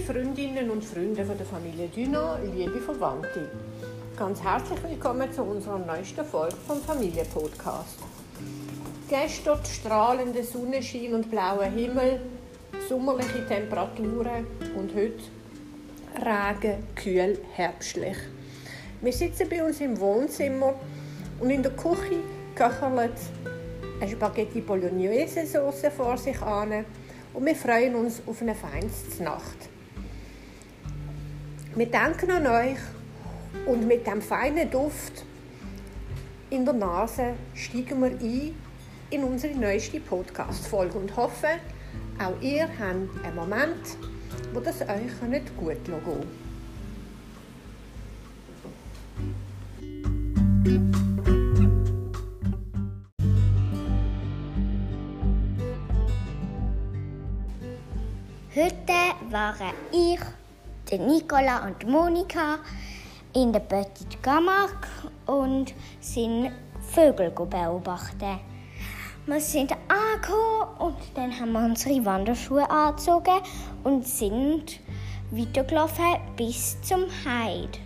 Liebe Freundinnen und Freunde von der Familie Düno, liebe Verwandte, ganz herzlich willkommen zu unserer neuesten Folge vom Familienpodcast. Gestern strahlende Sonnenschein und blauer Himmel, sommerliche Temperaturen und heute Regen, kühl, herbstlich. Wir sitzen bei uns im Wohnzimmer und in der Küche köchelt eine Spaghetti Bolognese Sauce vor sich an und wir freuen uns auf eine feines Nacht. Wir denken an euch und mit dem feinen Duft in der Nase steigen wir ein in unsere neueste Podcast-Folge und hoffen, auch ihr habt einen Moment, wo das euch nicht gut gehen. Heute waren ich, der Nicola und Monika in der Petit Camargue und sind Vögel beobachten. Wir sind angekommen und dann haben wir unsere Wanderschuhe angezogen und sind weitergelaufen bis zum Heid.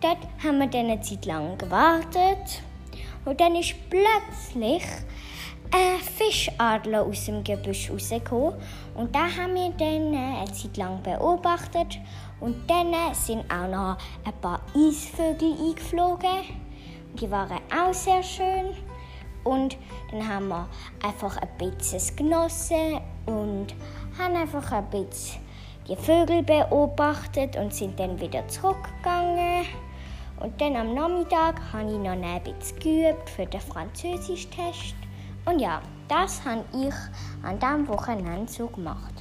Dort haben wir dann eine Zeit lang gewartet und dann ist plötzlich ein Fischadler aus dem Gebüsch rausgekommen. Und da haben wir dann eine Zeit lang beobachtet. Und dann sind auch noch ein paar Eisvögel eingeflogen. Die waren auch sehr schön. Und dann haben wir einfach ein bisschen genossen und haben einfach ein bisschen die Vögel beobachtet und sind dann wieder zurückgegangen. Und dann am Nachmittag habe ich noch ein bisschen geübt für den Französisch-Test. Und ja, das habe ich an diesem Wochenende so gemacht.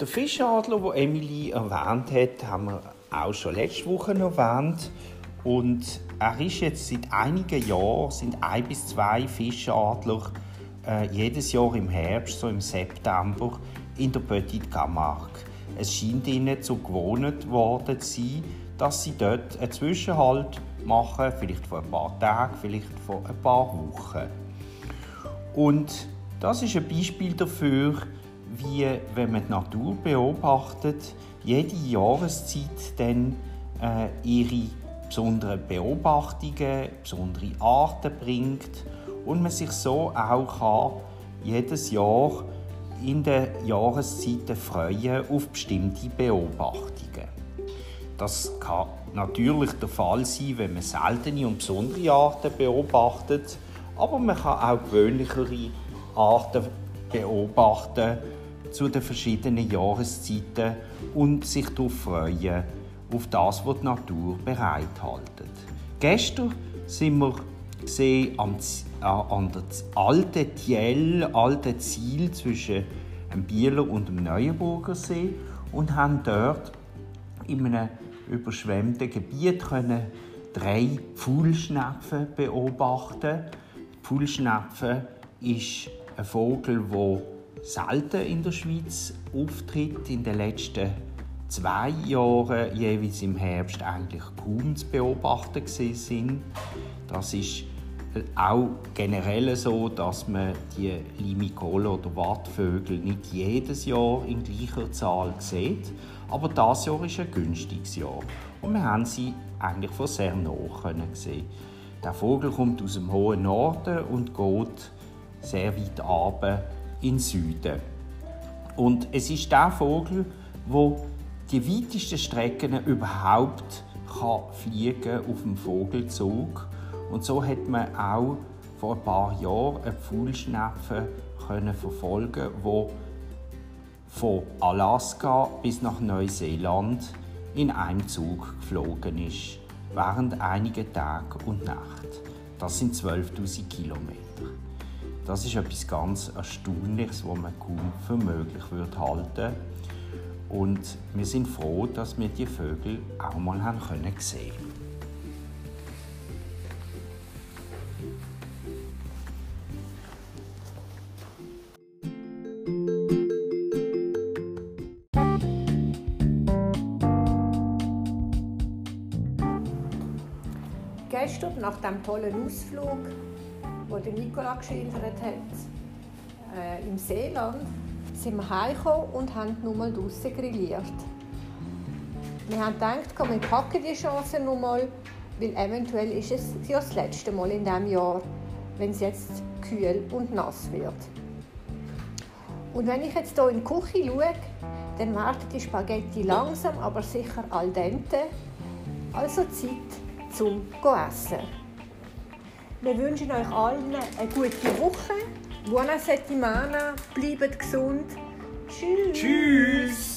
Der Fischadler, den Emily erwähnt hat, haben wir auch schon letzte Woche erwähnt. Und er ist jetzt seit einigen Jahren, sind ein bis zwei Fischadler äh, jedes Jahr im Herbst, so im September, in der Petite Camargue. Es scheint ihnen zu gewohnt worden zu sein, dass sie dort einen Zwischenhalt machen, vielleicht vor ein paar Tagen, vielleicht vor ein paar Wochen. Und das ist ein Beispiel dafür, wie, wenn man die Natur beobachtet, jede Jahreszeit dann äh, ihre besonderen Beobachtungen, besondere Arten bringt und man sich so auch kann, jedes Jahr in den Jahreszeiten freuen auf bestimmte Beobachtungen. Das kann natürlich der Fall sein, wenn man seltene und besondere Arten beobachtet, aber man kann auch gewöhnlichere Arten beobachten zu den verschiedenen Jahreszeiten und sich darauf freuen, auf das, was die Natur bereithält. Gestern sind wir gesehen am, an der alten Tiel, alten Ziel zwischen dem Bieler und dem Neuenburger See und haben dort in einem überschwemmten Gebiet können drei Pfuhlschnepfen beobachten. Die Pfuhlschnepfe ist ein Vogel, der selten in der Schweiz auftritt. In den letzten zwei Jahren, jeweils im Herbst, eigentlich kaum zu beobachten sind. Das ist auch generell so, dass man die Limicole oder Wartvögel nicht jedes Jahr in gleicher Zahl sieht. Aber das Jahr ist ein günstiges Jahr. Und wir haben sie eigentlich von sehr nah sehen. Der Vogel kommt aus dem hohen Norden und geht sehr weit runter in den Süden. Und es ist der Vogel, wo die weitesten Strecken überhaupt kann fliegen auf dem Vogelzug und so hat man auch vor ein paar Jahren eine Pfuhlschnepfe können verfolgen, wo von Alaska bis nach Neuseeland in einem Zug geflogen ist, während einiger Tage und Nacht. Das sind 12.000 Kilometer. Das ist etwas ganz Erstaunliches, was man kaum für möglich würde halten. Und wir sind froh, dass wir die Vögel auch mal haben können sehen. Gestern nach dem tollen Ausflug, wo der Nicola geschildert hat, äh, im Seeland, sind wir heimgekommen und haben nur draußen grilliert. Wir haben gedacht, wir packen die Chance noch mal, weil eventuell ist es ja das letzte Mal in diesem Jahr, wenn es jetzt kühl und nass wird. Und wenn ich jetzt hier in die Küche schaue, dann werden die Spaghetti langsam, aber sicher al dente. Also Zeit zum Essen. Wir wünschen euch allen eine gute Woche. Buona settimana, bleibt gesund. Tschüss. Tschüss.